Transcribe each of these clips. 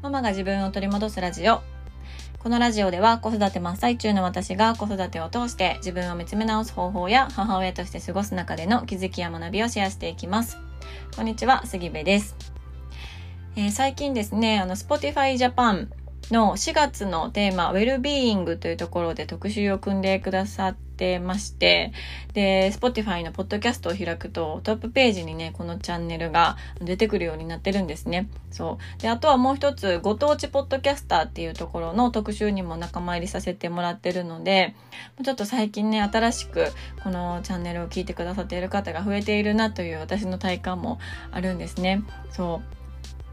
ママが自分を取り戻すラジオ。このラジオでは子育て真っ最中の私が子育てを通して自分を見つめ直す方法や母親として過ごす中での気づきや学びをシェアしていきます。こんにちは、杉部です。えー、最近ですね、あの、Spotify Japan の4月のテーマ、ウェルビーイングというところで特集を組んでくださってまして、で、Spotify のポッドキャストを開くとトップページにね、このチャンネルが出てくるようになってるんですね。そう。で、あとはもう一つ、ご当地ポッドキャスターっていうところの特集にも仲間入りさせてもらってるので、ちょっと最近ね、新しくこのチャンネルを聞いてくださっている方が増えているなという私の体感もあるんですね。そう。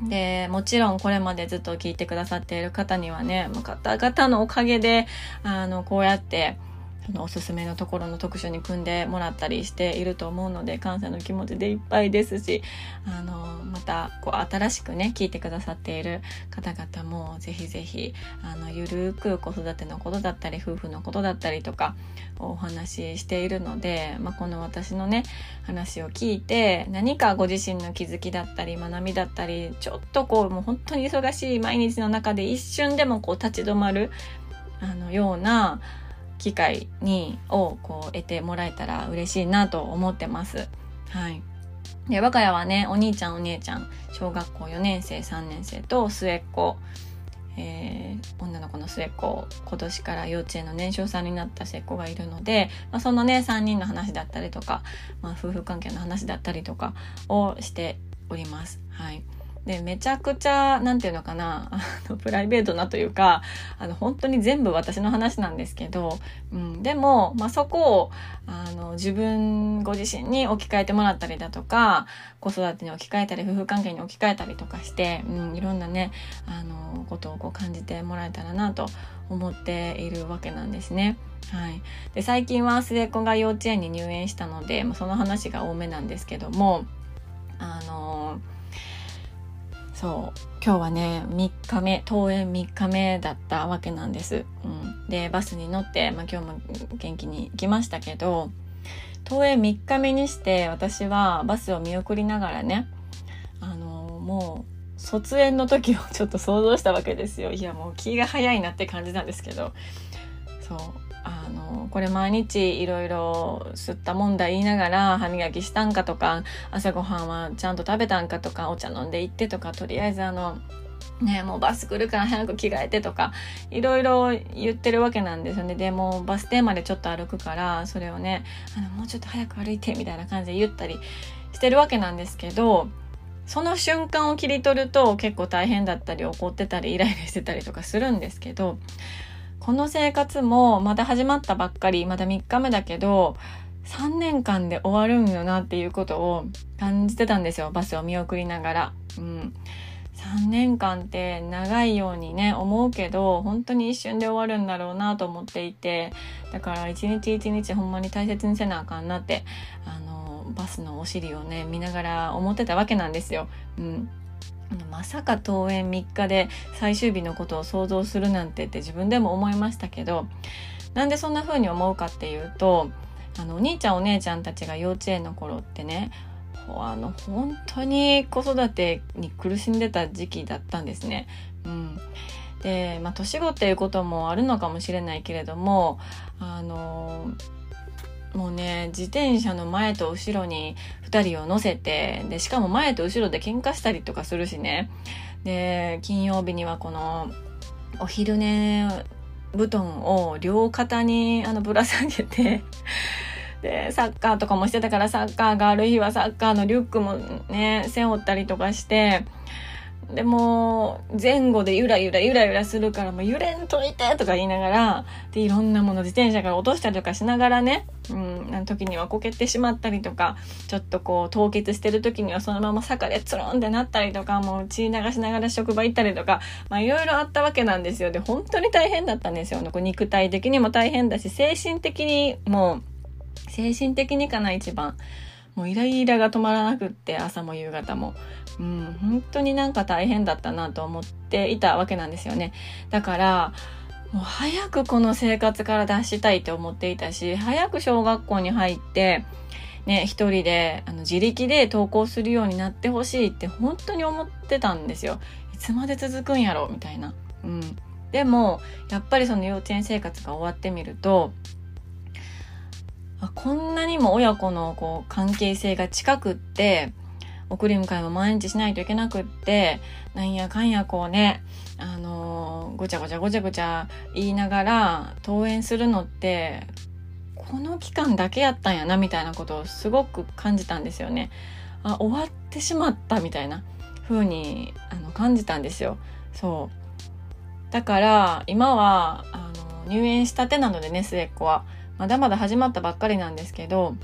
で、もちろんこれまでずっと聞いてくださっている方にはね、方々のおかげで、あの、こうやって、そのおすすめのところの特集に組んでもらったりしていると思うので感謝の気持ちでいっぱいですしあのまたこう新しくね聞いてくださっている方々もぜひぜひあのゆるく子育てのことだったり夫婦のことだったりとかお話ししているので、まあ、この私のね話を聞いて何かご自身の気づきだったり学びだったりちょっとこうもう本当に忙しい毎日の中で一瞬でもこう立ち止まるあのような機会にをこう得てもらえたら嬉しいなと思ってます。はい。で、我が家はね、お兄ちゃんお姉ちゃん、小学校4年生、3年生と末っ子、えー、女の子の末っ子、今年から幼稚園の年少さんになった末っ子がいるので、まあ、そのね、3人の話だったりとか、まあ、夫婦関係の話だったりとかをしております。はい。で、めちゃくちゃ、なんていうのかな、あの、プライベートなというか、あの、本当に全部私の話なんですけど、うん、でも、まあ、そこを、あの、自分ご自身に置き換えてもらったりだとか、子育てに置き換えたり、夫婦関係に置き換えたりとかして、うん、いろんなね、あの、ことをこう感じてもらえたらなと思っているわけなんですね。はい。で、最近は末っ子が幼稚園に入園したので、まあ、その話が多めなんですけども、あのそう。今日はね3日目登園3日目だったわけなんです、うん、でバスに乗って、まあ、今日も元気に行きましたけど登園3日目にして私はバスを見送りながらねあのもう卒園の時をちょっと想像したわけですよ。いやもう気が早いなって感じなんですけど。そう。のこれ毎日いろいろ吸ったもんだ言いながら歯磨きしたんかとか朝ごはんはちゃんと食べたんかとかお茶飲んで行ってとかとりあえずあのねもうバス来るから早く着替えてとかいろいろ言ってるわけなんですよね。でもバス停までちょっと歩くからそれをねあのもうちょっと早く歩いてみたいな感じで言ったりしてるわけなんですけどその瞬間を切り取ると結構大変だったり怒ってたりイライラしてたりとかするんですけどこの生活もまだ始まったばっかり、まだ3日目だけど、3年間で終わるんよなっていうことを感じてたんですよ。バスを見送りながら。うん。3年間って長いようにね、思うけど、本当に一瞬で終わるんだろうなと思っていて、だから一日一日ほんまに大切にせなあかんなって、あの、バスのお尻をね、見ながら思ってたわけなんですよ。うん。まさか登園3日で最終日のことを想像するなんてって自分でも思いましたけどなんでそんな風に思うかっていうとあのお兄ちゃんお姉ちゃんたちが幼稚園の頃ってねあの本当に子育てに苦しんでた時期だったんですね。うん、で、まあ、年子っていうこともあるのかもしれないけれどもあのもうね自転車の前と後ろに2人を乗せてでしかも前と後ろで喧嘩したりとかするしね。で金曜日にはこのお昼寝布団を両肩にあのぶら下げてでサッカーとかもしてたからサッカーがある日はサッカーのリュックもね背負ったりとかしてでも前後でゆらゆらゆらゆらするからもう揺れんといてとか言いながらでいろんなもの自転車から落としたりとかしながらね、うん、あの時にはこけてしまったりとかちょっとこう凍結してる時にはそのまま坂でつるんってなったりとかもう血流しながら職場行ったりとかまあいろいろあったわけなんですよで本当に大変だったんですよ肉体的にも大変だし精神的にもう精神的にかな一番。もうイライラが止まらなくって朝も夕方も。うん、本当になんか大変だったなと思っていたわけなんですよね。だから、もう早くこの生活から脱したいと思っていたし、早く小学校に入って、ね、一人であの自力で登校するようになってほしいって本当に思ってたんですよ。いつまで続くんやろ？みたいな。うん、でもやっぱりその幼稚園生活が終わってみるとあこんなにも親子のこう関係性が近くって送り迎えも毎日しないといけなくってなんやかんやこうねあのー、ごちゃごちゃごちゃごちゃ言いながら登園するのってこの期間だけやったんやなみたいなことをすごく感じたんですよね。あ終わってしまったみたいな風にあの感じたんですよ。そうだから今はあの入園したてなのでね末っ子はまだまだ始まったばっかりなんですけど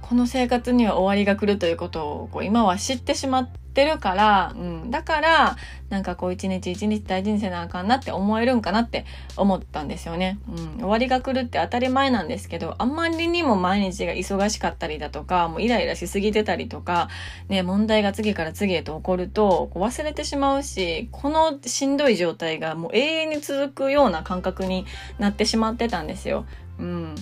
この生活には終わりが来るということをこう今は知ってしまっってるから、うん。だから、なんかこう一日一日大事にせなあかんなって思えるんかなって思ったんですよね。うん。終わりが来るって当たり前なんですけど、あんまりにも毎日が忙しかったりだとか、もうイライラしすぎてたりとか、ね、問題が次から次へと起こると、こう忘れてしまうし、このしんどい状態がもう永遠に続くような感覚になってしまってたんですよ。うん。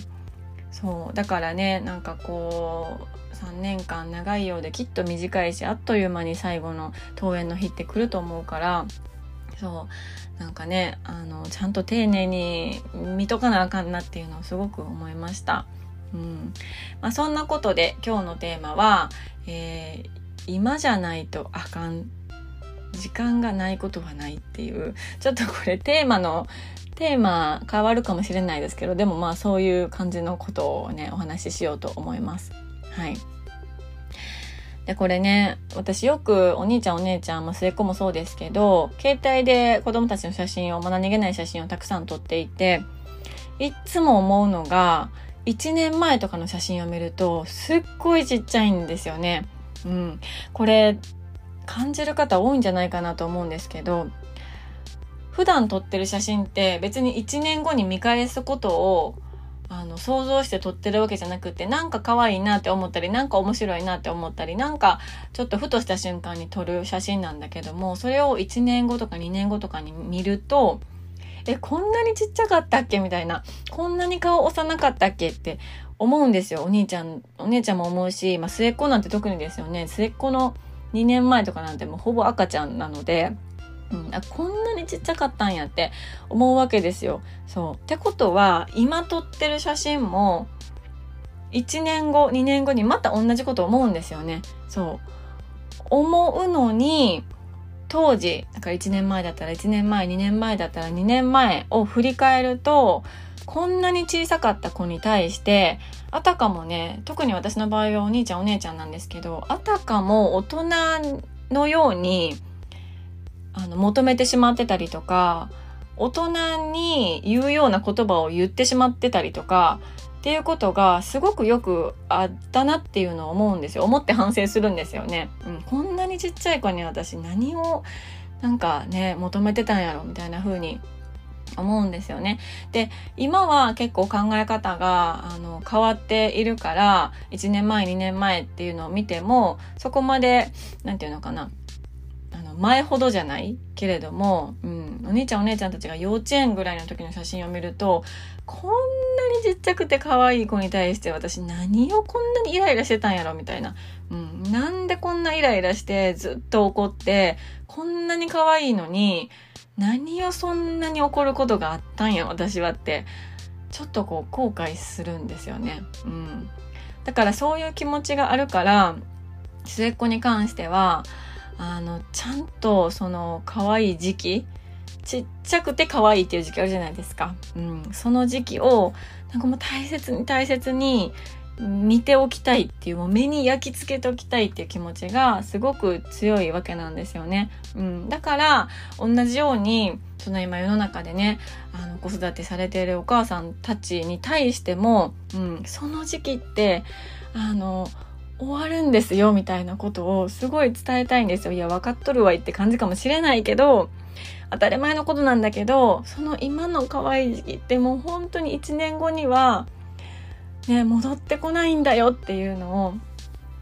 そう。だからね、なんかこう、3年間長いようできっと短いしあっという間に最後の登園の日って来ると思うからそうなんかねあのちゃんと丁寧に見とかなあかんなっていうのをすごく思いました。うんまあ、そんなことで今日のテーマは、えー、今じゃないとあかん時間がないことはないっていうちょっとこれテーマのテーマ変わるかもしれないですけどでもまあそういう感じのことをねお話ししようと思います。はい。で、これね、私よくお兄ちゃんお姉ちゃん、まあ、末っ子もそうですけど、携帯で子供たちの写真を、まあ、何気ない写真をたくさん撮っていて、いつも思うのが、1年前とかの写真を見ると、すっごいちっちゃいんですよね。うん。これ、感じる方多いんじゃないかなと思うんですけど、普段撮ってる写真って別に1年後に見返すことをあの想像して撮ってるわけじゃなくてなんか可愛いなって思ったりなんか面白いなって思ったりなんかちょっとふとした瞬間に撮る写真なんだけどもそれを1年後とか2年後とかに見るとえこんなにちっちゃかったっけ？みたいな。こんなに顔幼かったっけ？って思うんですよ。お兄ちゃんお姉ちゃんも思うし、まあ、末っ子なんて特にですよね。末っ子の2年前とかなんてもうほぼ赤ちゃんなので。うん、あこんなにちっちゃかったんやって思うわけですよ。そう。ってことは、今撮ってる写真も、1年後、2年後にまた同じこと思うんですよね。そう。思うのに、当時、だから1年前だったら1年前、2年前だったら2年前を振り返ると、こんなに小さかった子に対して、あたかもね、特に私の場合はお兄ちゃんお姉ちゃんなんですけど、あたかも大人のように、あの求めてしまってたりとか大人に言うような言葉を言ってしまってたりとかっていうことがすごくよくあったなっていうのを思うんですよ思って反省するんですよね、うん、こんなにちっちゃい子に私何をなんかね求めてたんやろみたいな風に思うんですよね。で、今は結構考え方があの変わっているから、1年前、2年前っていうのを見ても、そこまで、なんていうのかな、前ほどじゃないけれども、うん、お兄ちゃんお姉ちゃんたちが幼稚園ぐらいの時の写真を見ると、こんなにちっちゃくて可愛い子に対して私何をこんなにイライラしてたんやろみたいな。うん、なんでこんなイライラしてずっと怒って、こんなに可愛いのに、何をそんなに怒ることがあったんや私はって、ちょっとこう後悔するんですよね。うん。だからそういう気持ちがあるから、末っ子に関しては、あのちゃんとその可愛い時期ちっちゃくて可愛いっていう時期あるじゃないですか。うん、その時期をなんかもう大切に大切に見ておきたいっていうもう目に焼き付けておきたいっていう気持ちがすごく強いわけなんですよね。うん、だから同じようにその今世の中でねあの子育てされているお母さんたちに対しても、うん、その時期ってあの終わるんですよみたいなことをすごい伝えたいんですよ。いや、分かっとるわいって感じかもしれないけど、当たり前のことなんだけど、その今の可愛い時期ってもう本当に1年後には、ね、戻ってこないんだよっていうのを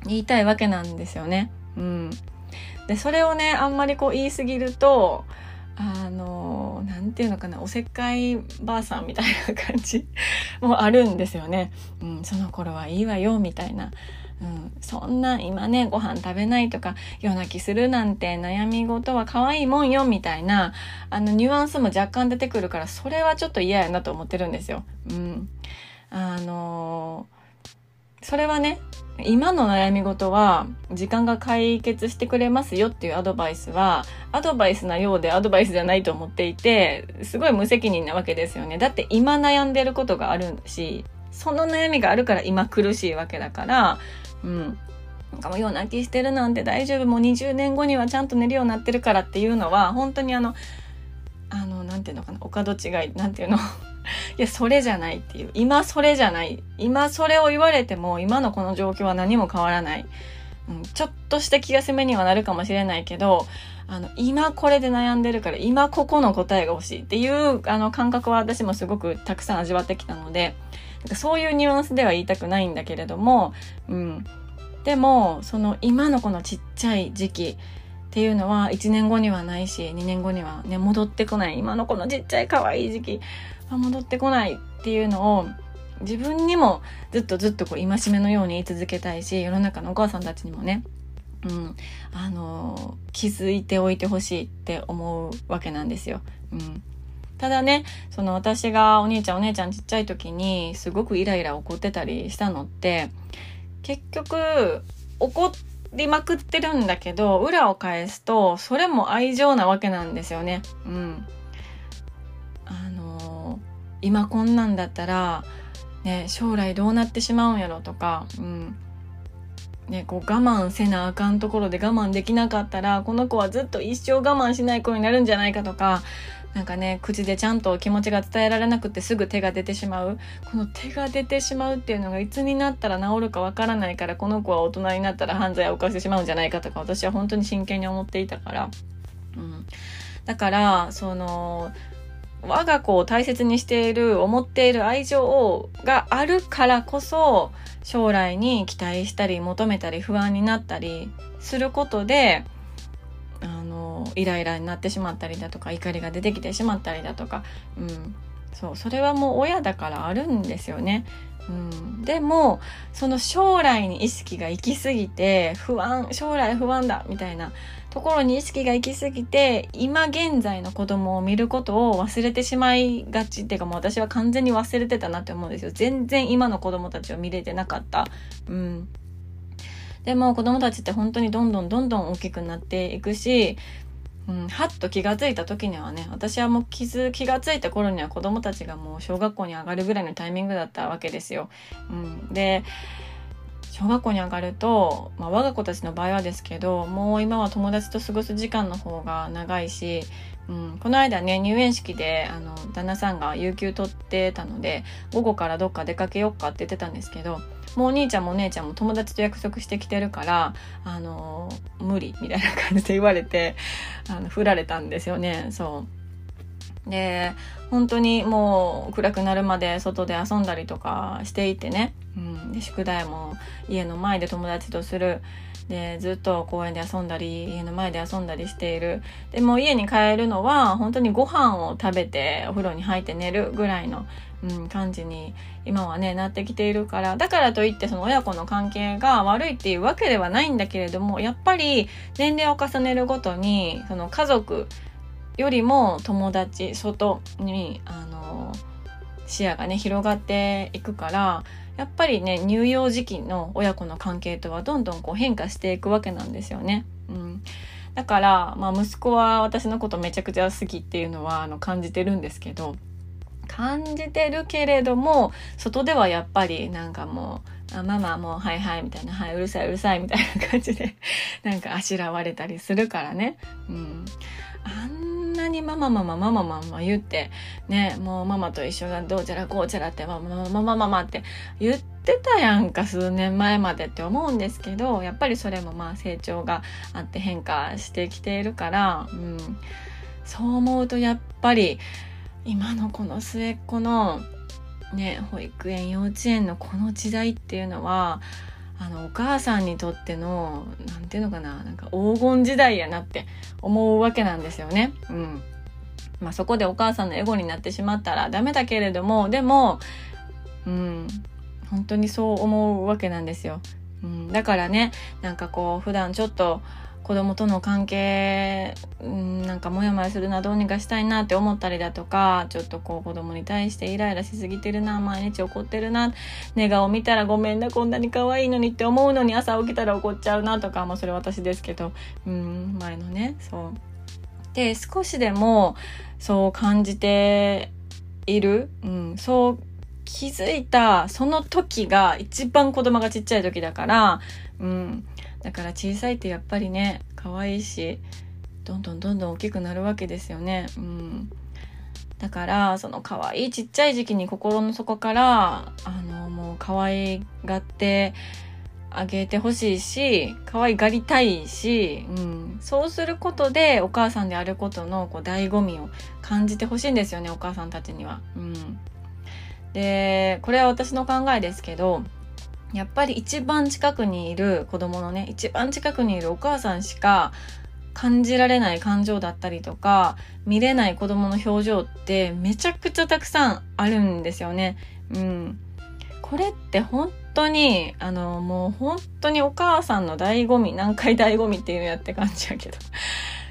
言いたいわけなんですよね。うん。で、それをね、あんまりこう言いすぎると、あの、何て言うのかなおせっかいばあさんみたいな感じ もあるんですよね。うん、その頃はいいわよみたいな。うん、そんな今ねご飯食べないとか夜泣きするなんて悩み事は可愛いもんよみたいなあのニュアンスも若干出てくるからそれはちょっと嫌やなと思ってるんですよ。うん、あのー、それはね今の悩み事は時間が解決してくれますよっていうアドバイスはアドバイスなようでアドバイスじゃないと思っていてすごい無責任なわけですよね。だって今悩んでることがあるしその悩みがあるから今苦しいわけだからうん。なんかもう夜泣きしてるなんて大丈夫もう20年後にはちゃんと寝るようになってるからっていうのは本当にあのあのなんていうのかなお門違いなんていうの？いやそれじゃないっていう。今それじゃない。今それを言われても今のこの状況は何も変わらない、うん、ちょっとした気休めにはなるかもしれないけどあの今これで悩んでるから今ここの答えが欲しいっていうあの感覚は私もすごくたくさん味わってきたのでなんかそういうニュアンスでは言いたくないんだけれども、うん。でも、その今のこのちっちゃい時期っていうのは1年後にはないし、2年後にはね、戻ってこない。今のこのちっちゃい可愛い時期は戻ってこないっていうのを自分にもずっとずっとこう戒めのように言い続けたいし、世の中のお母さんたちにもね、うん、あの気づいておいてほしいって思うわけなんですよ。うん、ただね、その私がお兄ちゃんお姉ちゃんちっちゃい時にすごくイライラ怒ってたりしたのって、結局怒ってりまくってるんだけど、裏を返すとそれも愛情なわけなんですよね。うん。あのー、今こんなんだったら、ね、将来どうなってしまうんやろとか、うん。ね、こう我慢せなあかんところで我慢できなかったらこの子はずっと一生我慢しない子になるんじゃないかとかなんかね口でちゃんと気持ちが伝えられなくてすぐ手が出てしまう。この手が出てしまうっていうのがいつになったら治るかわからないからこの子は大人になったら犯罪を犯してしまうんじゃないかとか私は本当に真剣に思っていたから、うん、だからその我が子を大切にしている思っている愛情があるからこそ将来に期待したり求めたり不安になったりすることでイライラになってしまったりだとか怒りが出てきてしまったりだとか、うん、そうそれはもう親だからあるんですよね。うん、でもその将来に意識が行き過ぎて不安将来不安だみたいなところに意識が行き過ぎて今現在の子供を見ることを忘れてしまいがちっていうかもう私は完全に忘れてたなって思うんですよ全然今の子供たちを見れてなかった。うんでも子供たちって本当にどんどんどんどん大きくなっていくし、うん、はっと気がついた時にはね私はもう気づ気がついた頃には子供たちがもう小学校に上がるぐらいのタイミングだったわけですよ。うん、で小学校に上がると、まあ、我が子たちの場合はですけどもう今は友達と過ごす時間の方が長いし、うん、この間ね入園式であの旦那さんが有給取ってたので午後からどっか出かけよっかって言ってたんですけどもうお兄ちゃんもお姉ちゃんも友達と約束してきてるからあの無理みたいな感じで言われてあの振られたんですよね。そう。で本当にもう暗くなるまで外で遊んだりとかしていてね。うん、で宿題も家の前で友達とする。でずっと公園で遊んだり家の前で遊んだりしている。でも家に帰るのは本当にご飯を食べてお風呂に入って寝るぐらいの、うん、感じに今はねなってきているから。だからといってその親子の関係が悪いっていうわけではないんだけれどもやっぱり年齢を重ねるごとにその家族よりも友達外にあの視野がね広がっていくからやっぱりね乳幼児期の親子の関係とはどんどんこう変化していくわけなんですよね。うん、だから、まあ、息子は私のことめちゃくちゃ好きっていうのはあの感じてるんですけど感じてるけれども外ではやっぱりなんかもう「あママもうはいはい」みたいな「はいうるさいうるさい」みたいな感じでなんかあしらわれたりするからね。うん、あんなにママママママママ言って、ね、もうママと一緒がどうちゃらこうちゃらって、マママママママって言ってたやんか、数年前までって思うんですけど、やっぱりそれもまあ成長があって変化してきているから、うん、そう思うとやっぱり、今のこの末っ子のね、保育園、幼稚園のこの時代っていうのは、あのお母さんにとっての何て言うのかななんか黄金時代やなって思うわけなんですよね。うんまあそこでお母さんのエゴになってしまったらダメだけれども、でも、うん、本当にそう思うわけなんですよ。うん、だからね、なんかこう普段ちょっと子供との関係、なんかモヤモヤするなどうにかしたいなって思ったりだとかちょっとこう子供に対してイライラしすぎてるな毎日怒ってるな寝顔見たらごめんなこんなに可愛いのにって思うのに朝起きたら怒っちゃうなとかもうそれ私ですけどうん前のねそう。で少しでもそう感じている、うん、そう気づいたその時が一番子供がちっちゃい時だから、うん、だから小さいってやっぱりね可愛いしどんどんどんどん大きくなるわけですよね。うん、だからその可愛いちっちゃい時期に心の底からあのもう可愛がってあげてほしいし可愛がりたいし、うん、そうすることでお母さんであることのこう醍醐味を感じてほしいんですよねお母さんたちには。うん、でこれは私の考えですけどやっぱり一番近くにいる子供のね、一番近くにいるお母さんしか感じられない感情だったりとか、見れない子供の表情ってめちゃくちゃたくさんあるんですよね。うん。これって本当に、あの、もう本当にお母さんの醍醐味、何回醍醐味っていうのやって感じやけど。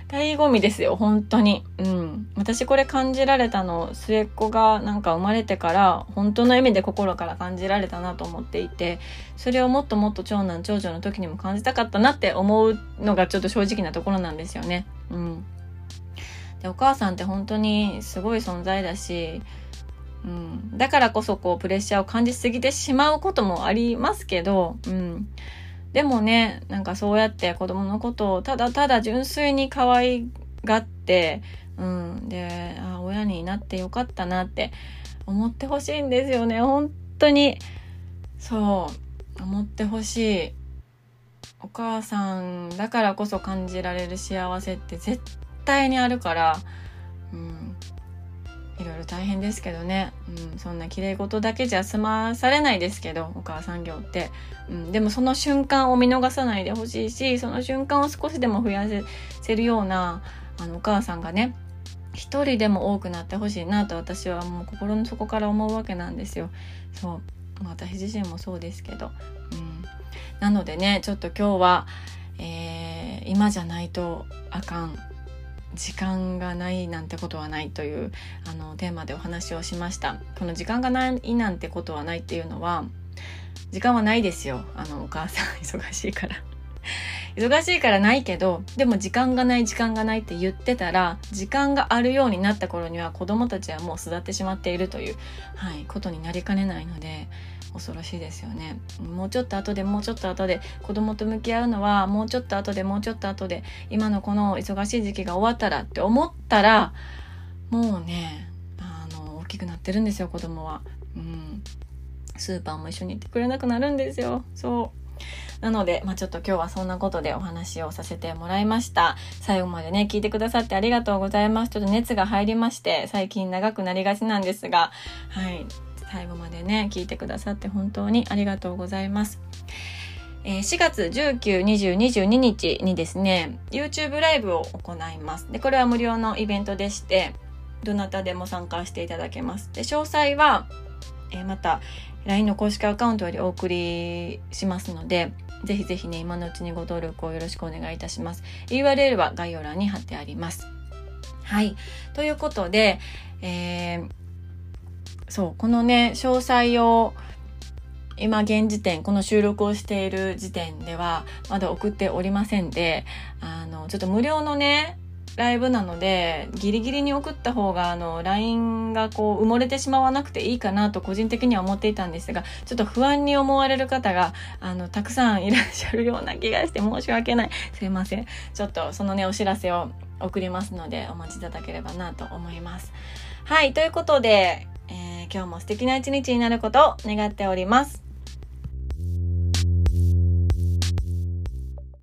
醍醐味ですよ、本当に。うん。私これ感じられたの、末っ子がなんか生まれてから、本当の意味で心から感じられたなと思っていて、それをもっともっと長男、長女の時にも感じたかったなって思うのがちょっと正直なところなんですよね。うん。で、お母さんって本当にすごい存在だし、うん。だからこそこうプレッシャーを感じすぎてしまうこともありますけど、うん。でもね、なんかそうやって子供のことをただただ純粋に可愛がって、うん。で、あ、親になってよかったなって思ってほしいんですよね。本当に。そう。思ってほしい。お母さんだからこそ感じられる幸せって絶対にあるから、大変ですけどね、うん、そんな綺麗事だけじゃ済まされないですけどお母さん業って、うん、でもその瞬間を見逃さないでほしいしその瞬間を少しでも増やせるようなあのお母さんがね一人でも多くなってほしいなと私はもう心の底から思うわけなんですよ。そう。私自身もそうですけど、うん、なのでねちょっと今日は、えー、今じゃないとあかん。時間がないなんてことはないというあのテーマでお話をしました。この時間がないなんてことはないっていうのは時間はないですよ。あのお母さん 忙しいから。忙しいからないけどでも時間がない時間がないって言ってたら時間があるようになった頃には子供たちはもう育ってしまっているという、はい、ことになりかねないので恐ろしいですよねもうちょっと後でもうちょっと後で子供と向き合うのはもうちょっと後でもうちょっと後で今のこの忙しい時期が終わったらって思ったらもうねあの大きくなってるんですよ子供は。うんスーパーも一緒に行ってくれなくなるんですよ。そう。なので、まあ、ちょっと今日はそんなことでお話をさせてもらいました。最後までね、聞いてくださってありがとうございます。ちょっと熱が入りまして、最近長くなりがちなんですが、はい。最後までね、聞いてくださって本当にありがとうございます。え、4月19、20、22日にですね、YouTube ライブを行います。で、これは無料のイベントでして、どなたでも参加していただけます。で、詳細は、えー、また LINE の公式アカウントよりお送りしますので、ぜひぜひね、今のうちにご登録をよろしくお願いいたします。URL は概要欄に貼ってあります。はい。ということで、えー、そう、このね、詳細を今現時点、この収録をしている時点では、まだ送っておりませんで、あの、ちょっと無料のね、ライブなので、ギリギリに送った方が、あの、LINE がこう、埋もれてしまわなくていいかなと個人的には思っていたんですが、ちょっと不安に思われる方が、あの、たくさんいらっしゃるような気がして申し訳ない。すいません。ちょっとそのね、お知らせを送りますので、お待ちいただければなと思います。はい、ということで、今日も素敵な一日になることを願っております。